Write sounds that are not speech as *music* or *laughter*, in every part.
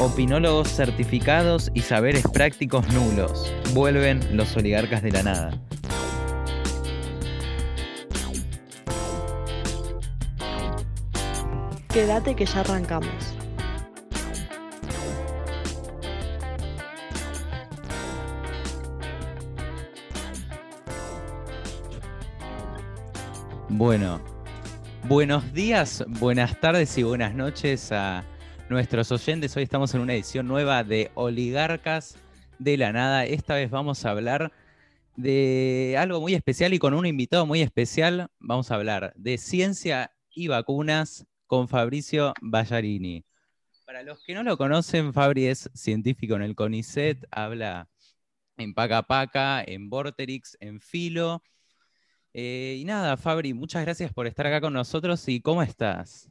Opinólogos certificados y saberes prácticos nulos. Vuelven los oligarcas de la nada. Quédate que ya arrancamos. Bueno, buenos días, buenas tardes y buenas noches a nuestros oyentes. Hoy estamos en una edición nueva de Oligarcas de la Nada. Esta vez vamos a hablar de algo muy especial y con un invitado muy especial. Vamos a hablar de ciencia y vacunas con Fabricio Ballarini. Para los que no lo conocen, Fabri es científico en el CONICET, habla en Paca Paca, en Vorterix, en Filo. Eh, y nada, Fabri, muchas gracias por estar acá con nosotros y ¿cómo estás?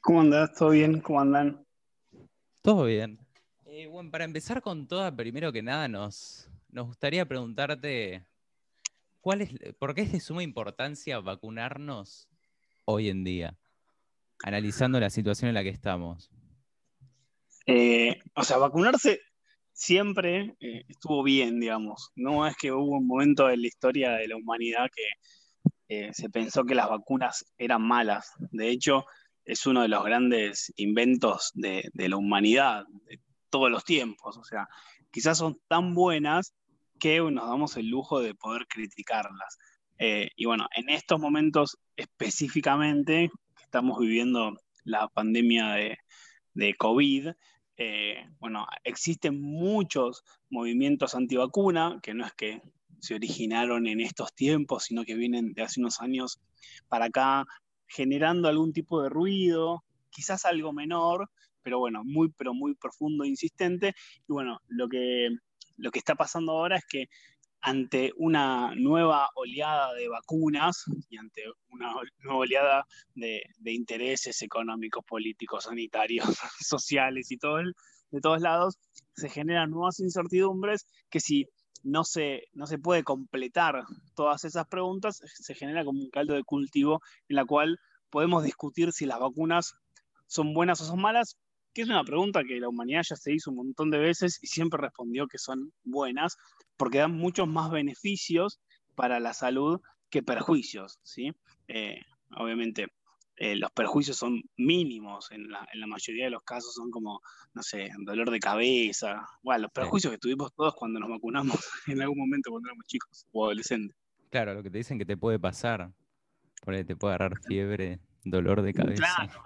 ¿Cómo andás? ¿Todo bien? ¿Cómo andan? Todo bien. Eh, bueno, para empezar con todo, primero que nada, nos, nos gustaría preguntarte ¿cuál es, ¿por qué es de suma importancia vacunarnos hoy en día? Analizando la situación en la que estamos. Eh, o sea, vacunarse siempre eh, estuvo bien, digamos. No es que hubo un momento en la historia de la humanidad que se pensó que las vacunas eran malas. De hecho, es uno de los grandes inventos de, la humanidad, de todos los tiempos. O sea, quizás son tan buenas que nos damos el lujo de poder criticarlas. Eh, y bueno, en estos momentos específicamente, que estamos viviendo la pandemia de, de COVID, eh, bueno, existen muchos movimientos antivacuna, que no es que se originaron en estos tiempos, sino que vienen de hace unos años para acá, generando algún tipo de ruido, quizás algo menor, pero bueno, muy, pero muy profundo e insistente. Y bueno, lo que, lo que está pasando ahora es que ante una nueva oleada de vacunas y ante una nueva oleada de, intereses económicos, políticos, sanitarios, *laughs* sociales y todo de todos lados, se generan nuevas incertidumbres que si no se, no se puede completar todas esas preguntas, se genera como un caldo de cultivo en la cual podemos discutir si las vacunas son buenas o son malas, que es una pregunta que la humanidad ya se hizo un montón de veces y siempre respondió que son buenas, porque dan muchos más beneficios para la salud que perjuicios, ¿sí? Eh, obviamente, eh, los perjuicios son mínimos, en la, mayoría de los casos son como, no sé, dolor de cabeza, bueno, los perjuicios que tuvimos todos cuando nos vacunamos *laughs* en algún momento cuando éramos chicos o adolescentes. Claro, lo que te dicen que te puede pasar, porque te puede agarrar fiebre, dolor de cabeza. Claro,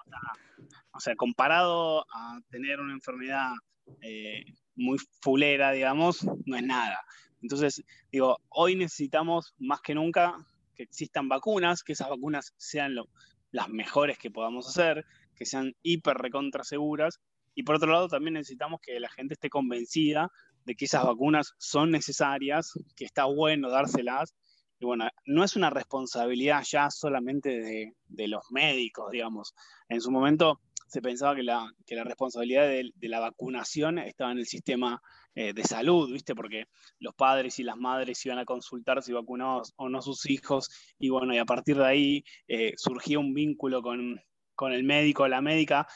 o sea, comparado a tener una enfermedad eh, muy fulera, digamos, no es nada. Entonces, digo, hoy necesitamos más que nunca que existan vacunas, que esas vacunas sean lo, las mejores que podamos hacer, que sean hiper recontra seguras. Y por otro lado, también necesitamos que la gente esté convencida de que esas vacunas son necesarias, que está bueno dárselas. Y bueno, no es una responsabilidad ya solamente de, los médicos, digamos. En su momento se pensaba que la, la responsabilidad de, la vacunación estaba en el sistema eh, de salud, ¿viste? Porque los padres y las madres iban a consultar si vacunados o no sus hijos, y bueno, y a partir de ahí eh, surgía un vínculo con, el médico o la médica,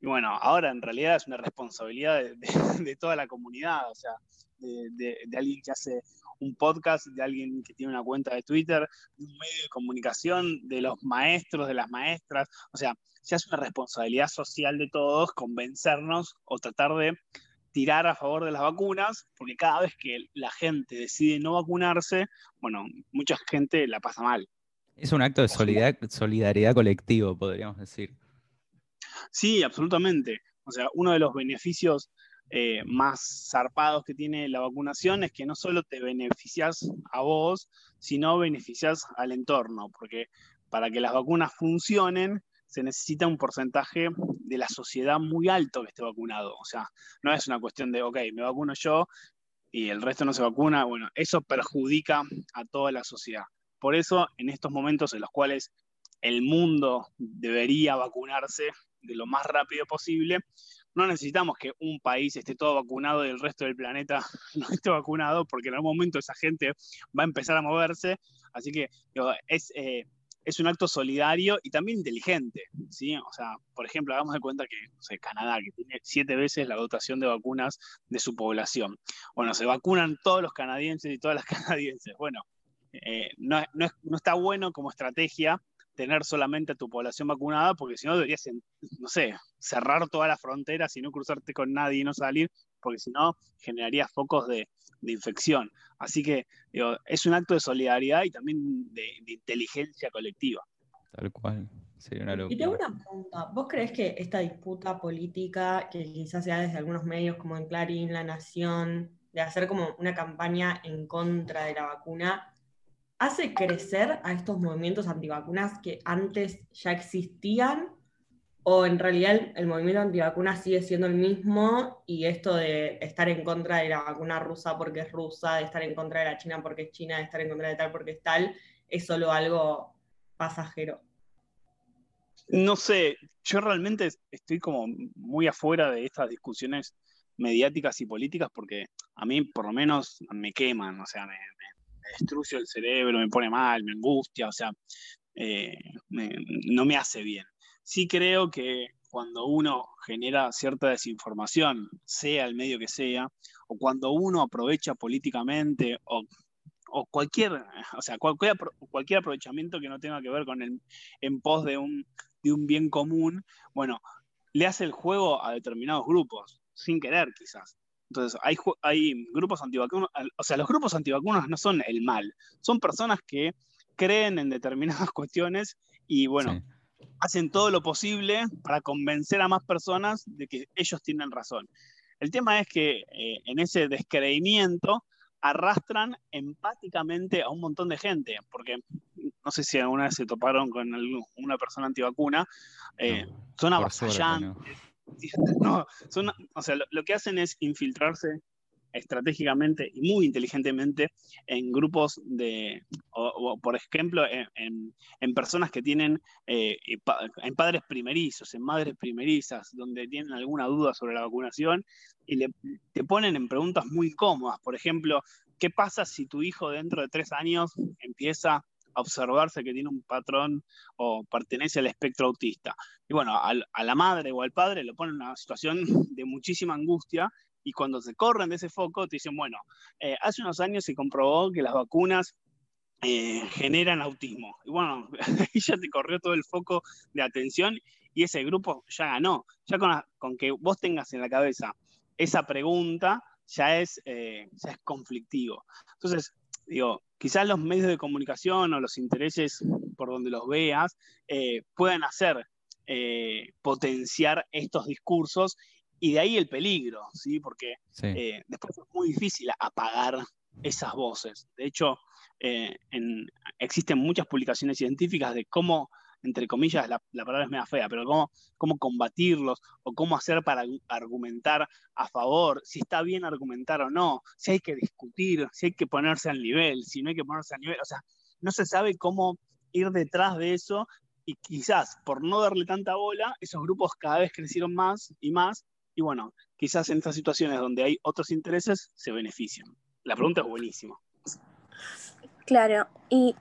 y bueno, ahora en realidad es una responsabilidad de, toda la comunidad, o sea, de, alguien que hace un podcast, de alguien que tiene una cuenta de Twitter, de un medio de comunicación, de los maestros, de las maestras, o sea, ya es una responsabilidad social de todos convencernos o tratar de tirar a favor de las vacunas, porque cada vez que la gente decide no vacunarse, bueno, mucha gente la pasa mal. Es un acto de solidaridad, solidaridad colectivo, podríamos decir. Sí, absolutamente. O sea, uno de los beneficios eh, más zarpados que tiene la vacunación es que no solo te beneficias a vos, sino beneficias al entorno, porque para que las vacunas funcionen, se necesita un porcentaje de la sociedad muy alto que esté vacunado. O sea, no es una cuestión de, ok, me vacuno yo y el resto no se vacuna. Bueno, eso perjudica a toda la sociedad. Por eso, en estos momentos en los cuales el mundo debería vacunarse de lo más rápido posible, no necesitamos que un país esté todo vacunado y el resto del planeta *laughs* no esté vacunado, porque en algún momento esa gente va a empezar a moverse. Así que es, eh, es un acto solidario y también inteligente, ¿sí? O sea, por ejemplo, hagamos de cuenta que no Canadá, que tiene siete veces la dotación de vacunas de su población. Bueno, se vacunan todos los canadienses y todas las *laughs* canadienses. Bueno, eh, no, está bueno como estrategia tener solamente a tu población vacunada, porque si no deberías, no sé, cerrar todas las fronteras y no cruzarte con nadie y no salir, porque si no generaría focos de, infección. Así que es un acto de solidaridad y también de, inteligencia colectiva. Tal cual. Sería una locura. Y tengo una pregunta. ¿Vos crees que esta disputa política, que quizás sea desde algunos medios como en Clarín, La Nación, de hacer como una campaña en contra de la vacuna, hace crecer a estos movimientos antivacunas que antes ya existían o en realidad el, movimiento antivacunas sigue siendo el mismo y esto de estar en contra de la vacuna rusa porque es rusa, de estar en contra de la China porque es China, de estar en contra de tal porque es tal, es solo algo pasajero. No sé, yo realmente estoy como muy afuera de estas discusiones mediáticas y políticas porque a mí por lo menos me queman, o sea, me, destruye el cerebro, me pone mal, me angustia, o sea, eh, no me hace bien sí creo que cuando uno genera cierta desinformación, sea el medio que sea, o cuando uno aprovecha políticamente o, cualquier, o sea, cualquier, cualquier, aprovechamiento que no tenga que ver con el en pos de un, de un bien común, bueno, le hace el juego a determinados grupos, sin querer quizás. Entonces, hay, hay grupos antivacunos, o sea, los grupos antivacunos no son el mal, son personas que creen en determinadas *laughs* cuestiones y bueno, hacen todo lo posible para convencer a más personas de que ellos tienen razón. El tema es que eh, en ese descreimiento arrastran empáticamente a un montón de gente, porque no sé si alguna vez se toparon con una persona antivacuna, eh, son avasallantes. *laughs* No. son, o sea, lo, que hacen es infiltrarse estratégicamente y muy inteligentemente en grupos de, o, por ejemplo, en, personas que tienen, eh, en padres primerizos, en madres primerizas, donde tienen alguna duda sobre la vacunación y le, te ponen en preguntas muy incómodas. Por ejemplo, ¿qué pasa si tu hijo dentro de tres años empieza observarse que tiene un patrón o pertenece al espectro autista. Y bueno, a la madre o al padre lo ponen en una situación *laughs* de muchísima angustia y cuando se corren de ese foco te dicen, bueno, eh, hace unos años se comprobó que las vacunas eh, generan autismo. Y bueno, *laughs* ahí ya te corrió todo el foco de atención y ese grupo ya ganó. Ya con, que vos tengas en la cabeza esa pregunta, ya es, eh, ya es conflictivo. Entonces, digo, quizás los medios de comunicación o los intereses por donde los veas puedan hacer potenciar estos discursos y de ahí el peligro, ¿sí? Porque eh, después es muy difícil apagar esas voces. De hecho, eh, existen muchas publicaciones científicas de cómo, entre comillas, la, palabra es media fea, pero cómo, cómo combatirlos o cómo hacer para argumentar a favor, si está bien argumentar o no, si hay que discutir, si hay que ponerse al nivel, si no hay que ponerse al nivel. O sea, no se sabe cómo ir detrás de eso y quizás por no darle tanta bola, esos grupos cada vez crecieron más y más y bueno, quizás en estas situaciones donde hay otros intereses se benefician. La pregunta es buenísima. Claro, ¿y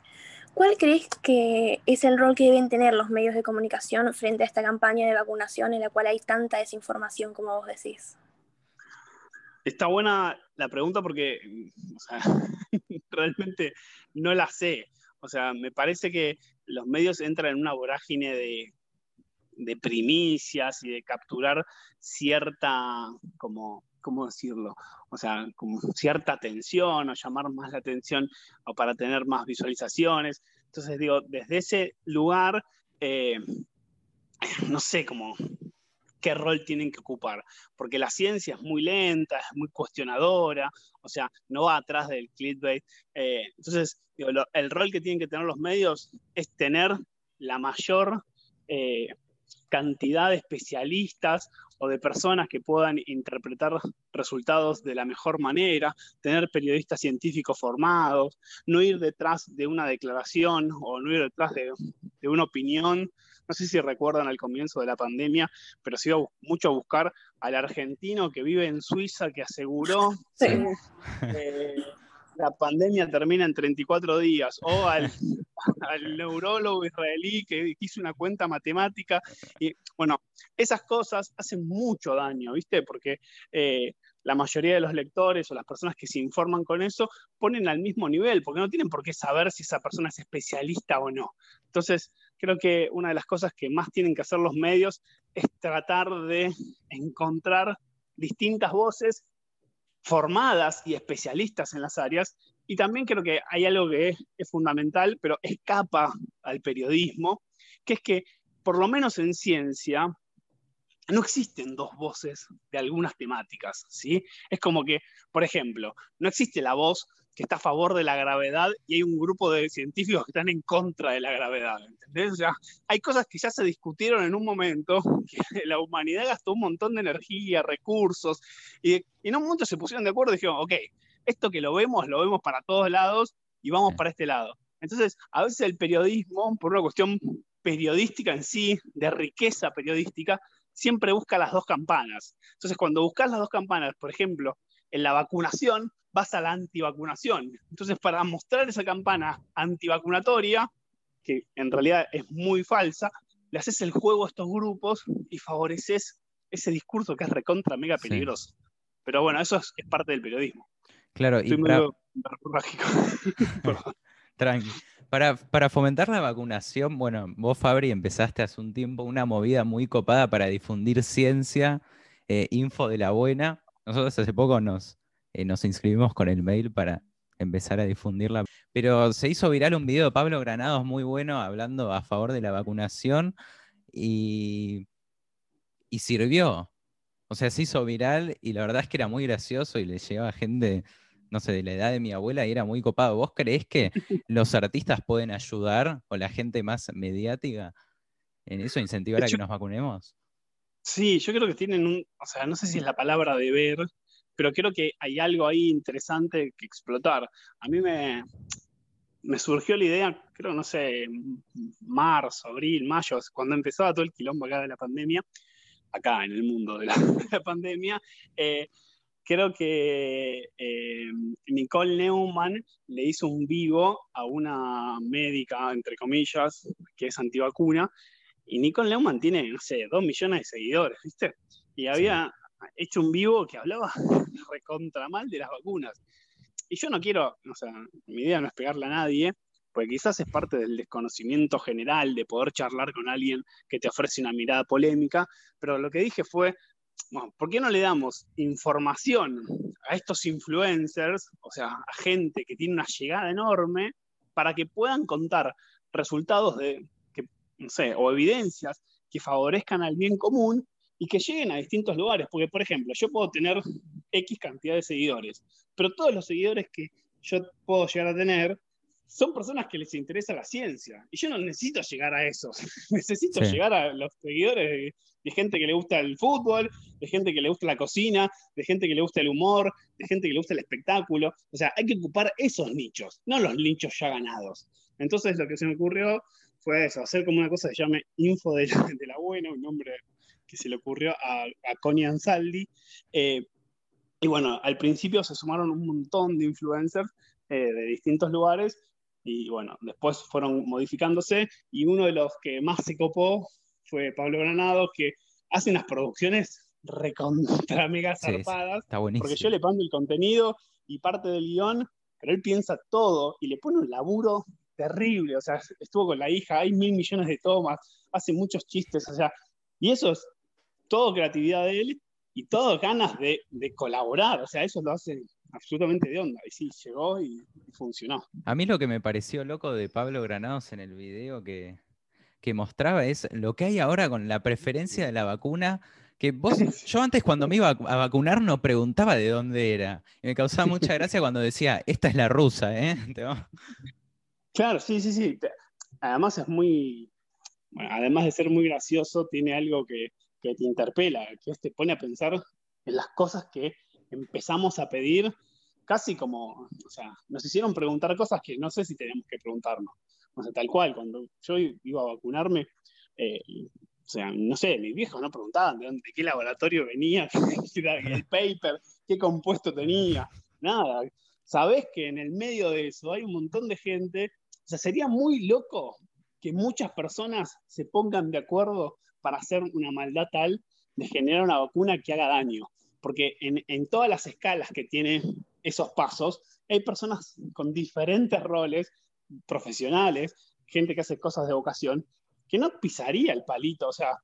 cuál crees que es el rol que deben tener los medios de comunicación frente a esta campaña de vacunación en la cual hay tanta desinformación como vos decís? Está buena la pregunta porque *laughs* realmente no la sé. O sea, me parece que los medios entran en una vorágine de de primicias y de capturar cierta, como, ¿cómo decirlo? O sea, como cierta atención o llamar más la atención o para tener más visualizaciones. Entonces, digo, desde ese lugar, eh, *laughs* no sé cómo qué rol tienen que ocupar, porque la ciencia es muy lenta, es muy cuestionadora, o sea, no va atrás del clickbait. Eh, entonces, el rol que tienen que tener los medios es tener la mayor eh, cantidad de especialistas o de personas que puedan interpretar resultados de la mejor manera, tener periodistas científicos formados, no ir detrás de una declaración o no ir detrás de, una opinión. No sé si recuerdan al comienzo de la pandemia, pero se iba mucho a buscar al argentino que vive en Suiza que aseguró que la pandemia termina en 34 días, o al, al neurólogo israelí que hizo una cuenta matemática. Y bueno, esas cosas hacen mucho daño, ¿viste? Porque eh, la mayoría de los lectores o las personas que se informan con eso ponen al mismo nivel, porque no tienen por qué saber si esa persona es especialista o no. Entonces, creo que una de las cosas que más tienen que hacer los medios es tratar de encontrar distintas voces formadas y especialistas en las áreas. Y también creo que hay algo que es, fundamental, pero escapa al periodismo, que es que, por lo menos en ciencia, no existen dos voces de algunas temáticas, ¿sí? Es como que, por ejemplo, no existe la voz que está a favor de la gravedad y hay un grupo de científicos que están en contra de la gravedad, ¿entendés? O sea, hay cosas que ya se discutieron en un momento, *laughs* que la humanidad gastó un montón de energía, recursos, y, en un momento se pusieron de acuerdo y dijeron, ok, esto que lo vemos, lo vemos para todos lados y vamos para este lado. Entonces, a veces el periodismo, por una cuestión periodística en sí, de riqueza periodística, siempre busca las dos campanas. Entonces, cuando buscas las dos campanas, por ejemplo, en la vacunación, vas a la antivacunación. Entonces, para mostrar esa campana antivacunatoria, que en realidad es muy falsa, le haces el juego a estos grupos y favoreces ese discurso que es recontra mega peligroso. Pero bueno, eso es, parte del periodismo. Claro, y para... *laughs* *laughs* Tranqui. Para, para, fomentar la vacunación, bueno, vos, Fabri, empezaste hace un tiempo una movida muy copada para difundir ciencia, eh, info de la buena. Nosotros hace poco nos, eh, nos inscribimos con el mail para empezar a difundirla. Pero se hizo viral un video de Pablo Granados muy bueno hablando a favor de la vacunación y, y sirvió. O sea, se hizo viral y la verdad es que era muy gracioso y le llegaba gente, no sé, de la edad de mi abuela y era muy copado. ¿Vos creés que *laughs* los artistas pueden ayudar o la gente más mediática en eso, incentivar a que nos vacunemos? Sí, yo creo que tienen un, o sea, no sé si es la palabra deber, pero creo que hay algo ahí interesante que explotar. A mí me, me surgió la idea, creo, no sé, marzo, abril, mayo, cuando empezaba todo el quilombo acá de la pandemia, acá en el mundo de la, *laughs* pandemia, eh, creo que eh, Nicole Neumann le hizo un vivo a una médica, entre comillas, que es antivacuna, y Nicole Neumann tiene, no sé, dos millones de seguidores, ¿viste? Y había, hecho un vivo que hablaba *laughs* recontra mal de las vacunas. Y yo no quiero, o sea, mi idea no es pegarle a nadie, porque quizás es parte del desconocimiento general de poder charlar con alguien que te ofrece una mirada polémica, pero lo que dije fue, ¿por qué no le damos información a estos influencers, o sea, a gente que tiene una llegada enorme, para que puedan contar resultados de, que, no sé, o evidencias que favorezcan al bien común y que lleguen a distintos lugares. Porque, por ejemplo, yo puedo tener X cantidad de seguidores, pero todos los seguidores que yo puedo llegar a tener son personas que les interesa la ciencia. Y yo no necesito llegar a esos. *laughs* necesito llegar a los seguidores de, gente que le gusta el fútbol, de gente que le gusta la cocina, de gente que le gusta el humor, de gente que le gusta el espectáculo. O sea, hay que ocupar esos nichos, no los nichos ya ganados. Entonces lo que se me ocurrió fue eso, hacer como una cosa que se llame Info de la, de la Buena, un nombre que se le ocurrió a, a Connie Ansaldi. Eh, y bueno, al principio se sumaron un montón de influencers eh, de distintos lugares y bueno, después fueron modificándose y uno de los que más se copó fue Pablo Granado, que hace unas producciones recontra mega zarpadas. porque yo le pongo el contenido y parte del guion, pero él piensa todo y le pone un laburo terrible. O sea, estuvo con la hija, hay mil millones de tomas, hace muchos chistes, o sea, y eso es todo creatividad de él y todo ganas de, colaborar. O sea, eso lo hace absolutamente de onda. Y sí, llegó y, funcionó. A mí lo que me pareció loco de Pablo Granados en el video que, que mostraba es lo que hay ahora con la preferencia de la vacuna. Que vos, yo antes cuando me iba a vacunar no preguntaba de dónde era. Y me causaba *laughs* mucha gracia cuando decía, esta es la rusa, ¿eh? *laughs* Claro, sí, sí, sí. Además es muy, además de ser muy gracioso, tiene algo que, que te interpela, que te pone a pensar en las cosas que empezamos a pedir, casi como, o sea, nos hicieron preguntar cosas que no sé si tenemos que preguntarnos. O sea, tal cual, cuando yo iba a vacunarme, eh, o sea, no sé, mis viejos no preguntaban de, dónde, de qué laboratorio venía, *laughs* el paper, qué compuesto tenía, nada. Sabés que en el medio de eso hay un montón de gente O sea, sería muy loco que muchas personas se pongan de acuerdo para hacer una maldad tal de generar una vacuna que haga daño. Porque en, en todas las escalas que tiene esos pasos, hay personas con diferentes roles profesionales, gente que hace cosas de vocación, que no pisaría el palito. O sea,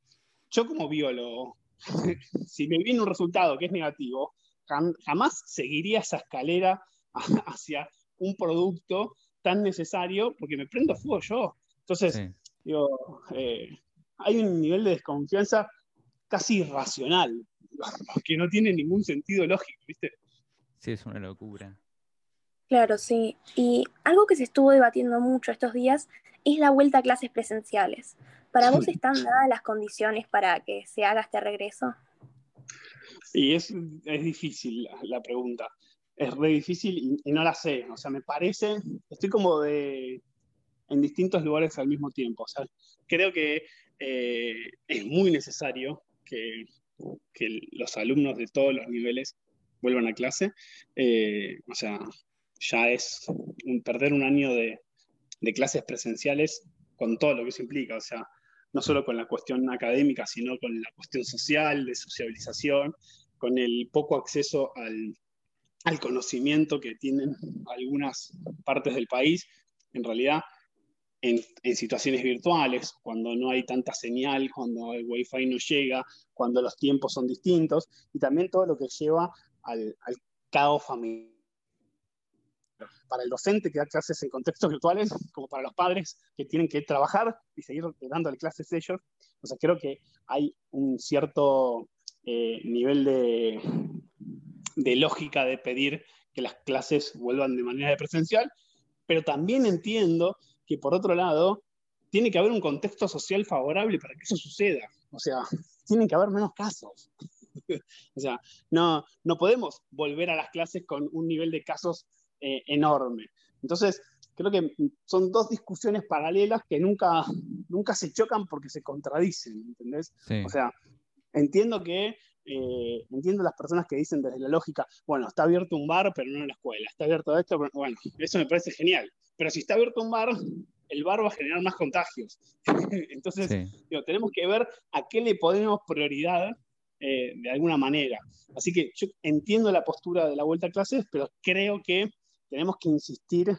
yo como biólogo, *laughs* si me viene un resultado que es negativo, jamás seguiría esa escalera *laughs* hacia un producto tan necesario porque me prendo fuego yo. Entonces, digo, eh, hay un nivel de desconfianza casi irracional, *laughs* que no tiene ningún sentido lógico, ¿viste? Sí, es una locura. Claro, sí. Y algo que se estuvo debatiendo mucho estos días es la vuelta a clases presenciales. ¿Para vos están dadas las condiciones para que se haga este regreso? Y es, es difícil la, pregunta. Es re difícil y, no la sé. O sea, me parece, estoy como de, en distintos lugares al mismo tiempo. O sea, creo que eh, es muy necesario que, que, los alumnos de todos los niveles vuelvan a clase. Eh, o sea, ya es un, perder un año de, de clases presenciales con todo lo que eso implica. O sea, no solo con la cuestión académica, sino con la cuestión social, de sociabilización, con el poco acceso al, conocimiento que tienen algunas partes del país, en realidad en, situaciones virtuales, cuando no hay tanta señal, cuando el wifi no llega, cuando los tiempos son distintos, y también todo lo que lleva al, al caos familiar para el docente que da clases en contextos virtuales, como para los padres que tienen que trabajar y seguir dándole clases ellos. O sea, creo que hay un cierto eh, nivel de, de lógica de pedir que las clases vuelvan de manera presencial, pero también entiendo que por otro lado tiene que haber un contexto social favorable para que eso suceda. O sea, *laughs* tienen que haber menos casos. *laughs* o sea, no, no podemos volver a las clases con un nivel de casos eh, enorme. Entonces, creo que son dos discusiones paralelas que nunca, nunca se chocan porque se contradicen, ¿entendés? O sea, entiendo que, eh, entiendo las personas que dicen desde la lógica, bueno, está abierto un bar, pero no en la escuela, está abierto esto, pero, bueno, eso me parece genial. Pero si está abierto un bar, el bar va a generar más contagios. *laughs* Entonces, tenemos que ver a qué le ponemos prioridad eh, de alguna manera. Así que yo entiendo la postura de la vuelta a clases, pero creo que tenemos que insistir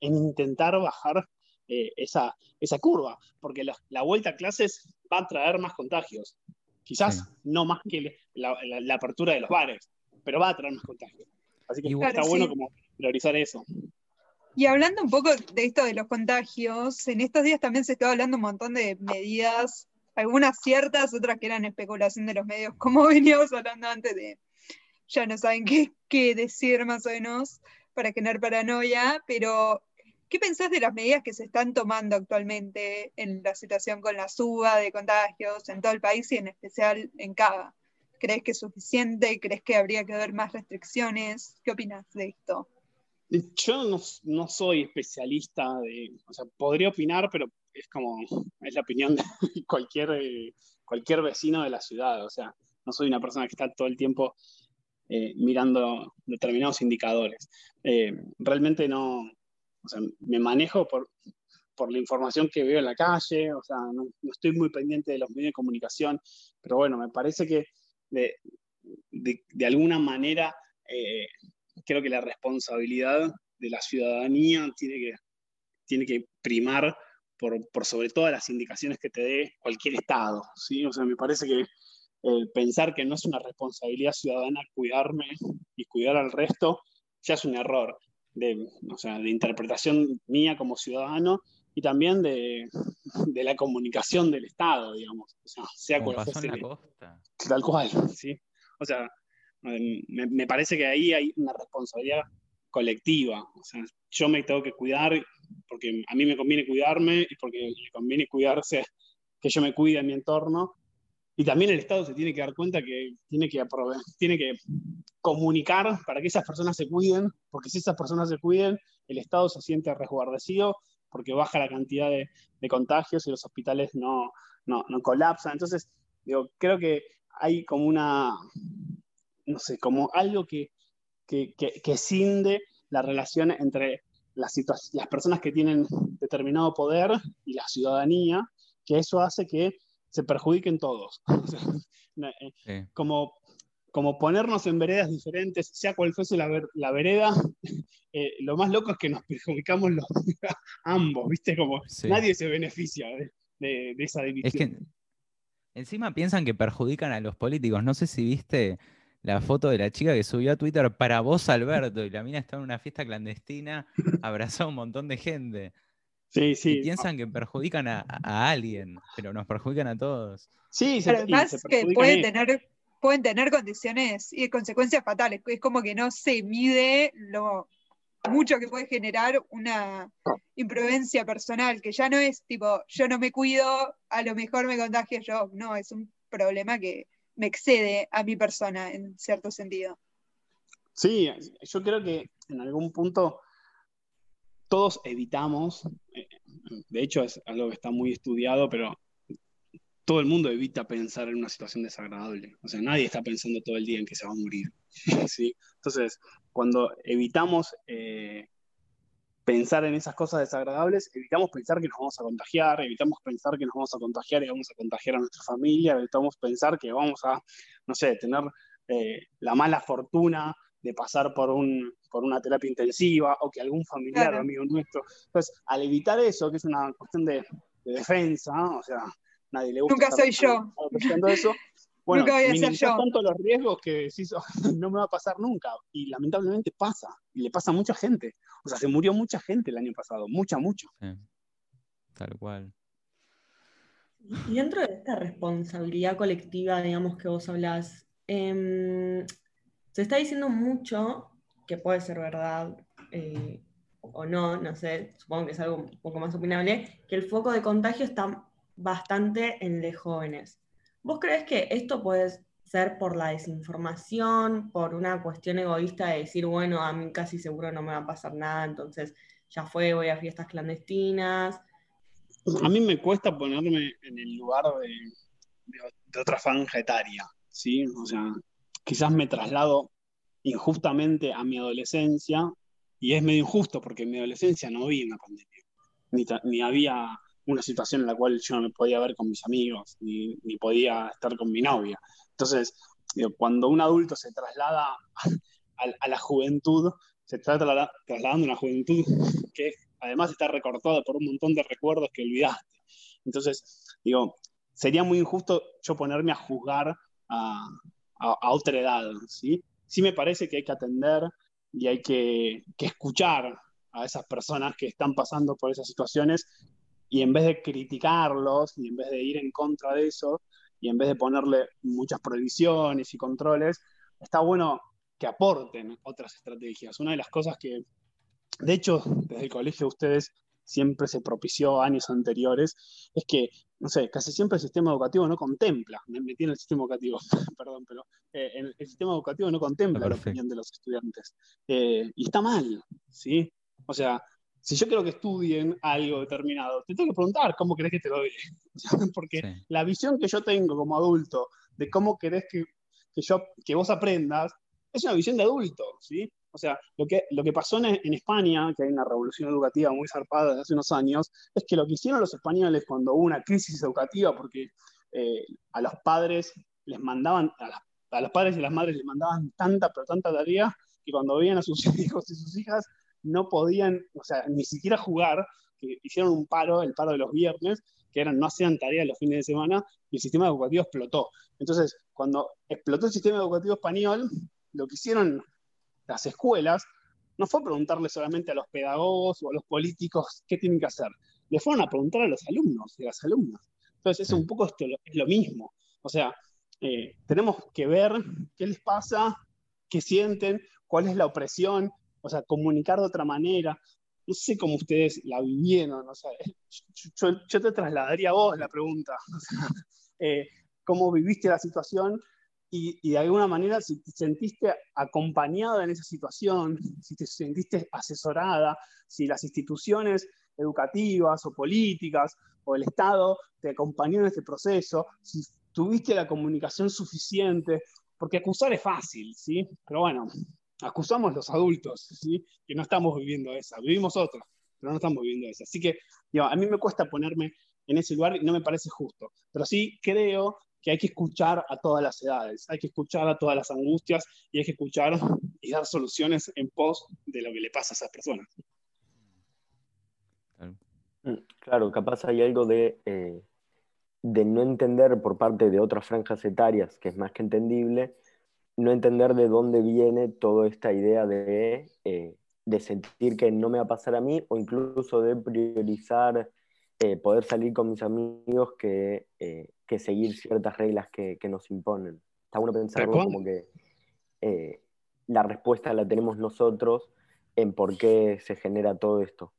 en intentar bajar eh, esa, esa, curva, porque la, vuelta a clases va a traer más contagios. Quizás no más que la, apertura de los bares, pero va a traer más contagios. Así que está bueno como priorizar eso. Y hablando un poco de esto de los contagios, en estos días también se estaba hablando un montón de medidas, algunas ciertas, otras que eran especulación de los medios, *laughs* como veníamos hablando antes de, ya no saben qué, qué decir más o menos, para generar paranoia, pero ¿qué pensás de las medidas que se están tomando actualmente en la situación con la suba de contagios en todo el país y en especial en Cava? ¿Crees que es suficiente? ¿Crees que habría que haber más restricciones? ¿Qué opinas de esto? Yo no, soy especialista de, o sea, podría opinar, pero es como, es la opinión de *laughs* cualquier, cualquier vecino de la ciudad, o sea, no soy una persona que está todo el tiempo eh, mirando determinados indicadores. Eh, realmente no, o sea, me manejo por, por la información que veo en la calle, o sea, no, estoy muy pendiente de los medios de comunicación, pero bueno, me parece que de, de, alguna manera eh, creo que la responsabilidad de la ciudadanía tiene que, tiene que primar por, por sobre todas las indicaciones que te dé cualquier Estado, ¿sí? O sea, me parece que pensar que no es una responsabilidad ciudadana cuidarme y cuidar al resto, ya es un error de, o sea, de interpretación mía como ciudadano y también de, de la comunicación del Estado, digamos. O sea, sea cual. En la costa. Tal cual, ¿sí? O sea, me, me, parece que ahí hay una responsabilidad colectiva. O sea, yo me tengo que cuidar porque a mí me conviene cuidarme y porque le conviene cuidarse, que yo me cuide en mi entorno y también el Estado se tiene que dar cuenta que tiene que, tiene que comunicar para que esas personas se cuiden, porque si esas personas se cuiden, el Estado se siente resguardecido, porque baja la cantidad de, contagios y los hospitales no, no, no, colapsan. Entonces, digo, creo que hay como una, no sé, como algo que, que, que, cinde la relación entre las, las personas que tienen determinado poder y la ciudadanía, que eso hace que se perjudiquen todos. *laughs* Eh, como, como ponernos en veredas diferentes, sea cual fuese la, la vereda, *laughs* eh, lo más loco es que nos perjudicamos los, *laughs* ambos, ¿viste? Como nadie se beneficia de, esa división. Es que encima piensan que perjudican a los políticos. No sé si viste la foto de la chica que subió a Twitter para vos, Alberto, y la mina está en una fiesta clandestina, abrazó a un montón de gente. Sí, sí. Y piensan que perjudican a, alguien, pero nos perjudican a todos. Sí, pero además que pueden tener, pueden tener condiciones y consecuencias fatales. Es como que no se mide lo mucho que puede generar una imprudencia personal, que ya no es tipo, yo no me cuido, a lo mejor me contagio yo. No, es un problema que me excede a mi persona en cierto sentido. Sí, yo creo que en algún punto todos evitamos, eh, de hecho es algo que está muy estudiado, pero todo el mundo evita pensar en una situación desagradable. O sea, nadie está pensando todo el día en que se va a morir. *laughs* ¿sí? Entonces, cuando evitamos eh, pensar en esas cosas desagradables, evitamos pensar que nos vamos a contagiar, evitamos pensar que nos vamos a contagiar y vamos a contagiar a nuestra familia, evitamos pensar que vamos a, no sé, tener eh, la mala fortuna de pasar por, un, por una terapia intensiva o que algún familiar o amigo nuestro. Entonces, al evitar eso, que es una cuestión de, defensa, o sea, nadie le gusta. Nunca soy yo. *laughs* Eso, bueno, nunca voy a yo. tanto los riesgos que *laughs* no me va a pasar nunca. Y lamentablemente pasa. Y le pasa a mucha gente. O sea, se murió mucha gente el año pasado. Mucha, mucho. Tal cual. Y dentro de esta responsabilidad colectiva, digamos, que vos hablás, em, se está diciendo mucho, que puede ser verdad eh, o no, no sé, supongo que es algo un poco más opinable, que el foco de contagio está bastante en los jóvenes. ¿Vos crees que esto puede ser por la desinformación, por una cuestión egoísta de decir, bueno, a mí casi seguro no me va a pasar nada, entonces ya fue, voy a fiestas clandestinas? A mí me cuesta ponerme en el lugar de, otra franja etaria, ¿sí? O sea, quizás me traslado injustamente a mi adolescencia, y es medio injusto porque en mi adolescencia no había una pandemia, ni, había una situación en la cual yo no podía ver con mis amigos, ni, podía estar con mi novia. Entonces, cuando un adulto se traslada *laughs* a, la juventud, se está trasladando a una juventud *laughs* que además está recortada por un montón de recuerdos que olvidaste. Entonces, digo, sería muy injusto yo ponerme a juzgar a, a, otra edad, ¿sí? Sí me parece que hay que atender y hay que, escuchar a esas personas que están pasando por esas situaciones y en vez de criticarlos y en vez de ir en contra de eso y en vez de ponerle muchas prohibiciones y controles, está bueno que aporten otras estrategias. Una de las cosas que, de hecho, desde el colegio ustedes siempre se propició años anteriores, es que, no sé, casi siempre el sistema educativo no contempla, me metí en el sistema educativo, *laughs* perdón, pero eh, el, sistema educativo no contempla la opinión de los estudiantes. Eh, y está mal, ¿sí? O sea, si yo quiero que estudien algo determinado, te tengo que preguntar cómo querés que te lo dé. *laughs* Porque la visión que yo tengo como adulto de cómo querés que, que, yo, que vos aprendas es una visión de adulto, ¿sí? O sea, lo que, lo que pasó en, España, que hay una revolución educativa muy zarpada desde hace unos años, es que lo que hicieron los españoles cuando hubo una crisis educativa, porque eh, a los padres les mandaban, a, los padres y las madres les mandaban tanta, pero tanta tarea, que cuando veían a sus *laughs* hijos y sus hijas no podían, o sea, ni siquiera jugar, que hicieron un paro, el paro de los viernes, que eran no hacían tareas los fines de semana, y el sistema educativo explotó. Entonces, cuando explotó el sistema educativo español, lo que hicieron las escuelas no fue preguntarle solamente a los pedagogos o a los políticos qué tienen que hacer, le fueron a preguntar a los alumnos y a las alumnas. Entonces, es un poco esto, es lo mismo. O sea, eh, tenemos que ver qué les pasa, qué sienten, cuál es la opresión, o sea, comunicar de otra manera. No sé cómo ustedes la vivieron, o sea, yo, te trasladaría a vos la pregunta. *laughs* Eh, ¿Cómo viviste la situación y, de alguna manera si te sentiste acompañada en esa situación, si te sentiste asesorada, si las instituciones educativas o políticas o el Estado te acompañó en este proceso, si tuviste la comunicación suficiente, porque acusar es fácil, ¿sí? Pero bueno, acusamos los adultos, ¿sí? Que no estamos viviendo esa, vivimos otra. pero no estamos viviendo eso. Así que a mí me cuesta ponerme en ese lugar y no me parece justo, pero sí creo que hay que escuchar a todas las edades, hay que escuchar a todas las angustias y hay que escuchar y dar soluciones en pos de lo que le pasa a esas personas. Mm, claro, capaz hay algo de, eh, de no entender por parte de otras franjas etarias, que es más que entendible, no entender de dónde viene toda esta idea de, eh, de sentir que no me va a pasar a mí o incluso de priorizar eh, poder salir con mis amigos que, que seguir ciertas reglas que, que, nos imponen. Está bueno pensarlo como que la respuesta la tenemos nosotros en por qué se genera todo esto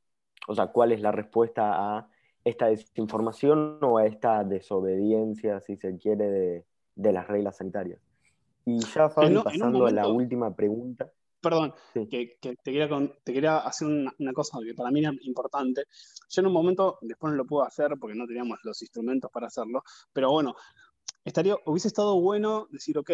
o sea, cuál es la respuesta a esta desinformación o a esta desobediencia, si se quiere, de, las reglas sanitarias. Y ya, Fabi, pasando a la última pregunta. Perdón, que, te, quería, te, quería, hacer una, cosa que para mí era importante. Yo en un momento, después no lo puedo hacer porque no teníamos los instrumentos para hacerlo, pero bueno, estaría, hubiese estado bueno decir, ok,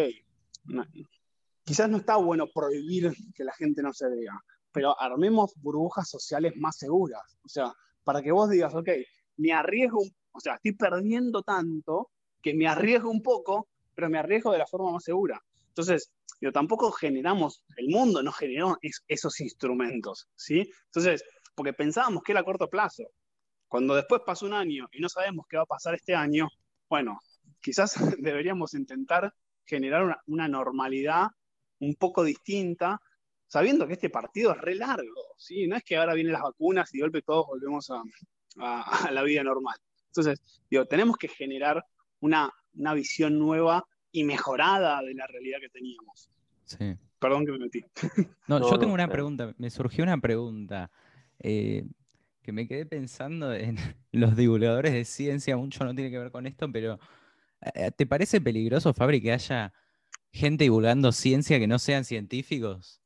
quizás no está bueno prohibir que la gente no se vea, pero armemos burbujas sociales más seguras. O sea, para que vos digas, ok, me arriesgo, o sea, estoy perdiendo tanto que me arriesgo un poco, pero me arriesgo de la forma más segura. Entonces, yo tampoco generamos, el mundo no generó esos instrumentos, ¿sí? Entonces, porque pensábamos que era a corto plazo. Cuando después pasó un año y no sabemos qué va a pasar este año, bueno, quizás *laughs* deberíamos intentar generar una, una normalidad un poco distinta sabiendo que este partido es re largo, ¿sí? No es que ahora vienen las vacunas y de golpe todos volvemos a, la vida normal. Entonces, digo, tenemos que generar una, visión nueva y mejorada de la realidad que teníamos. Sí. Perdón que me metí. *laughs* No, yo tengo una pregunta, me surgió una pregunta eh, que me quedé pensando en *laughs* los divulgadores de ciencia, mucho no tiene que ver con esto, pero eh, ¿te parece peligroso, Fabri, que haya gente divulgando ciencia que no sean científicos?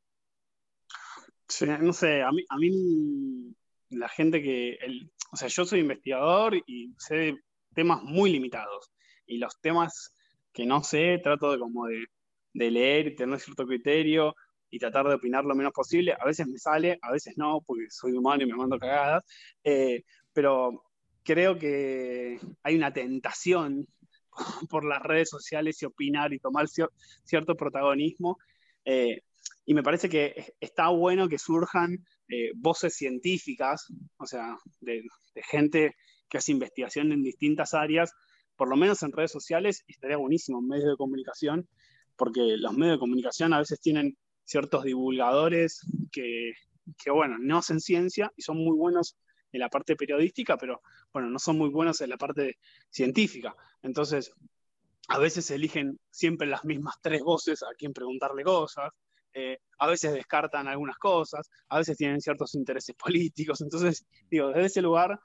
no sé, a mí, a mí la gente que, el, o sea, yo soy investigador y sé de temas muy limitados. Y los temas que no sé, trato de como de, leer y tener cierto criterio y tratar de opinar lo menos posible. A veces me sale, a veces no, porque soy humano y me mando cagadas. Eh, pero creo que hay una tentación *laughs* por las redes sociales y opinar y tomar cierto protagonismo. Eh, y me parece que está bueno que surjan eh, voces científicas, o sea, de, gente que hace investigación en distintas áreas, por lo menos en redes sociales, y estaría buenísimo en medios de comunicación, porque los medios de comunicación a veces tienen ciertos divulgadores que, que, bueno, no hacen ciencia y son muy buenos en la parte periodística, pero bueno, no son muy buenos en la parte científica. Entonces, a veces eligen siempre las mismas tres voces a quien preguntarle cosas, eh, a veces descartan algunas cosas, a veces tienen ciertos intereses *laughs* políticos. Entonces, digo, desde ese lugar,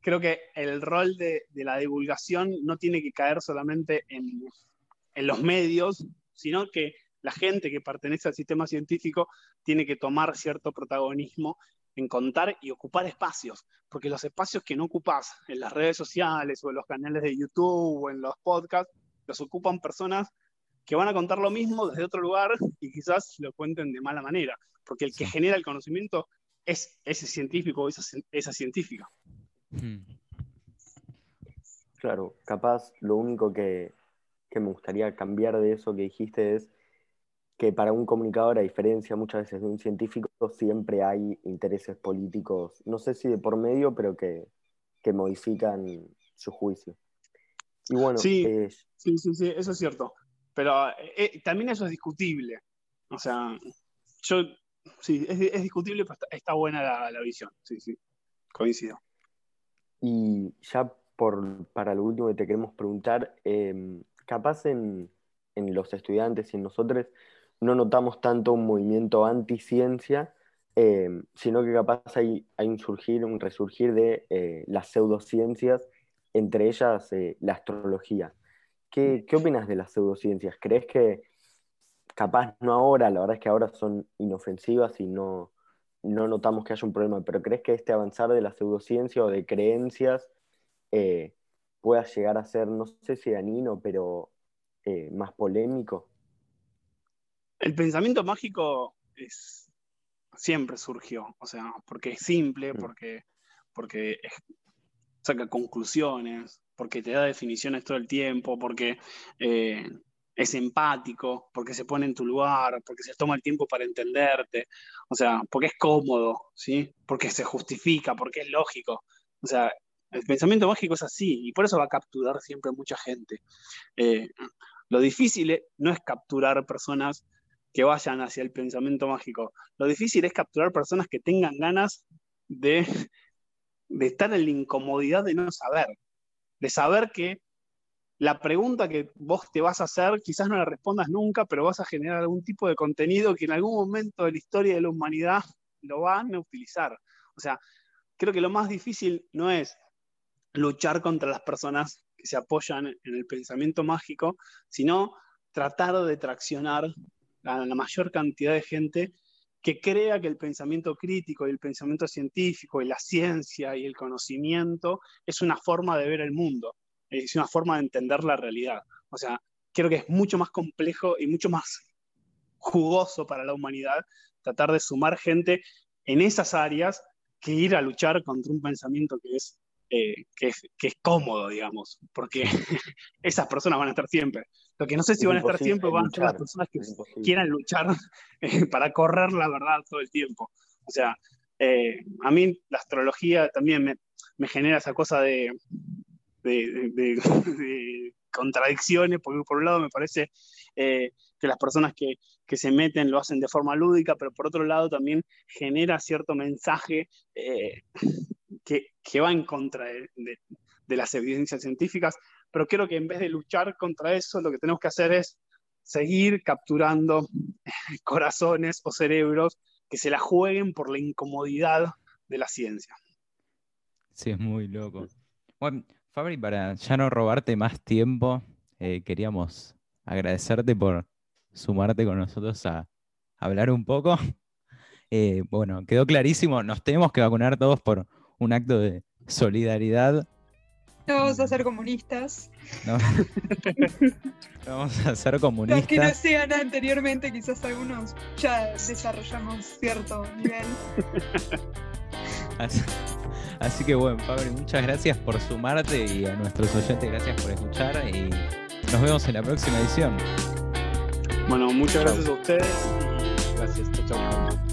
creo que el rol de, la divulgación no tiene que caer solamente en, los medios, sino que la gente que pertenece al sistema científico tiene que tomar cierto protagonismo en contar y ocupar espacios, porque los espacios que no ocupas en las redes sociales o en los canales de YouTube o en los podcasts, los ocupan personas que van a contar lo mismo desde otro lugar y quizás lo cuenten de mala manera, porque el que genera el conocimiento es ese científico o esa, científica. Hmm. Claro, capaz lo único que, me gustaría cambiar de eso que dijiste es que para un comunicador, a diferencia muchas veces de un científico, siempre hay intereses políticos, no sé si de por medio, pero que, modifican su juicio. Y bueno, sí, sí, sí, eso es cierto. Pero eh, también eso es discutible. O sea, yo, sí, es, discutible, pero está, buena la, visión. Sí, sí, coincido. Y ya por, para lo último que te queremos preguntar, em, capaz en, los estudiantes y en nosotros no notamos tanto un movimiento anti-ciencia, em, sino que capaz hay, hay, un surgir, un resurgir de eh, las pseudociencias, entre ellas eh, la astrología. ¿Qué, opinas de las pseudociencias? ¿Crees que capaz no ahora, la verdad es que ahora son inofensivas y no, no notamos que haya un problema, pero ¿crees que este avanzar de la pseudociencia o de creencias eh, pueda llegar a ser, no sé si danino, pero eh, más polémico? El pensamiento mágico es, siempre surgió, o sea, porque es simple, porque, porque saca conclusiones, porque te da definiciones todo el tiempo, porque eh, es empático, porque se pone en tu lugar, porque se toma el tiempo para entenderte, o sea, porque es cómodo, ¿sí? Porque se justifica, porque es lógico. O sea, el pensamiento mágico es así y por eso va a capturar siempre mucha gente. Eh, lo difícil no es capturar personas que vayan hacia el pensamiento mágico. Lo difícil es capturar personas que tengan ganas de, de estar en la incomodidad de no saber, de saber que la pregunta que vos te vas a hacer quizás no la respondas nunca, pero vas a generar algún tipo de contenido que en algún momento de la historia de la humanidad lo van a utilizar. O sea, creo que lo más difícil no es luchar contra las personas que se apoyan en el pensamiento mágico, sino tratar de traccionar a la mayor cantidad de gente que crea que el pensamiento crítico y el pensamiento científico y la ciencia y el conocimiento es una forma de ver el mundo es una forma de entender la realidad. O sea, creo que es mucho más complejo y mucho más jugoso para la humanidad tratar de sumar gente en esas áreas que ir a luchar contra un pensamiento que es, eh, que es, que es, cómodo, digamos, porque *laughs* esas personas van a estar siempre. Lo que no sé si van a estar siempre van a ser las personas que quieran luchar *laughs* eh, para correr la verdad todo el tiempo. O sea, eh, a mí la astrología también me, me genera esa cosa de, de, contradicciones, porque por un lado me parece eh, que las personas que, se meten lo hacen de forma lúdica, pero por otro lado también genera cierto mensaje eh, que, va en contra de, las evidencias científicas, pero creo que en vez de luchar contra eso, lo que tenemos que hacer es seguir capturando *laughs* corazones o cerebros que se la jueguen por la incomodidad de la ciencia. Sí, es muy loco. Bueno, Fabri, para ya no robarte más tiempo, eh, queríamos agradecerte por sumarte con nosotros a hablar un poco. *laughs* Eh, bueno, quedó clarísimo, nos tenemos que vacunar todos por un acto de solidaridad. No vamos a ser comunistas. No, *laughs* vamos a ser comunistas. Los que no sean anteriormente, quizás algunos ya desarrollamos cierto nivel. *laughs* Así que bueno, Fabri, muchas gracias por sumarte y a nuestros oyentes gracias por escuchar y nos vemos en la próxima edición. Bueno, muchas gracias a ustedes y gracias. Chao, chao.